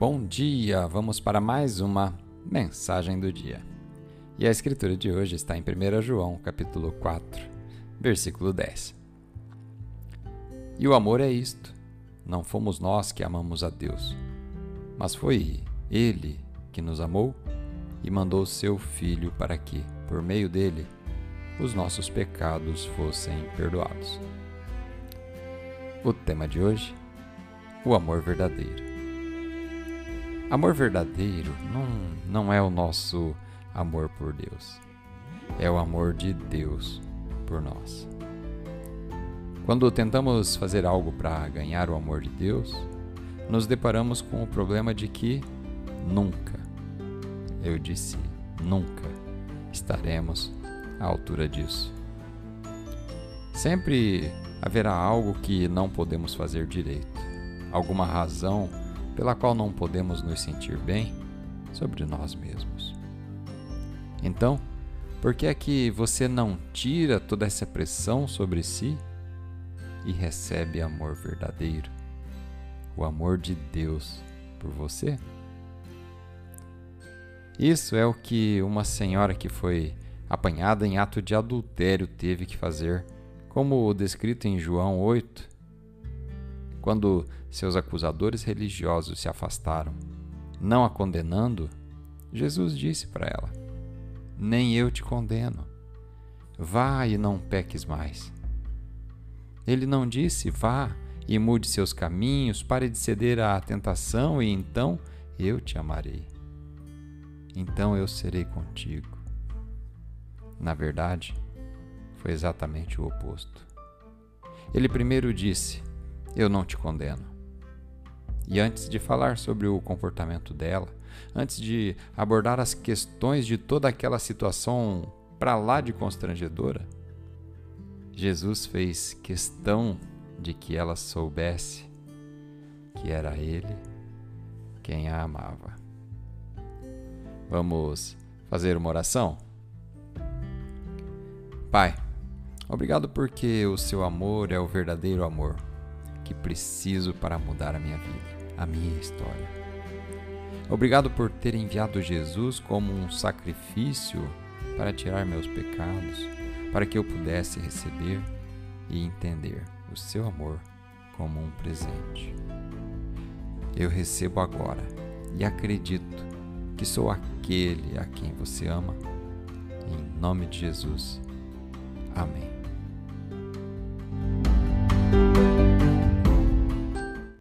Bom dia! Vamos para mais uma mensagem do dia. E a escritura de hoje está em 1 João, capítulo 4, versículo 10. E o amor é isto: não fomos nós que amamos a Deus, mas foi Ele que nos amou e mandou seu Filho para que, por meio dele, os nossos pecados fossem perdoados. O tema de hoje: o amor verdadeiro. Amor verdadeiro não, não é o nosso amor por Deus, é o amor de Deus por nós. Quando tentamos fazer algo para ganhar o amor de Deus, nos deparamos com o problema de que nunca, eu disse nunca, estaremos à altura disso. Sempre haverá algo que não podemos fazer direito, alguma razão pela qual não podemos nos sentir bem sobre nós mesmos. Então, por que é que você não tira toda essa pressão sobre si e recebe amor verdadeiro? O amor de Deus por você? Isso é o que uma senhora que foi apanhada em ato de adultério teve que fazer, como descrito em João 8, quando seus acusadores religiosos se afastaram, não a condenando, Jesus disse para ela: Nem eu te condeno. Vá e não peques mais. Ele não disse: Vá e mude seus caminhos, pare de ceder à tentação e então eu te amarei. Então eu serei contigo. Na verdade, foi exatamente o oposto. Ele primeiro disse: eu não te condeno. E antes de falar sobre o comportamento dela, antes de abordar as questões de toda aquela situação para lá de constrangedora, Jesus fez questão de que ela soubesse que era Ele quem a amava. Vamos fazer uma oração? Pai, obrigado porque o seu amor é o verdadeiro amor que preciso para mudar a minha vida, a minha história. Obrigado por ter enviado Jesus como um sacrifício para tirar meus pecados, para que eu pudesse receber e entender o seu amor como um presente. Eu recebo agora e acredito que sou aquele a quem você ama. Em nome de Jesus. Amém.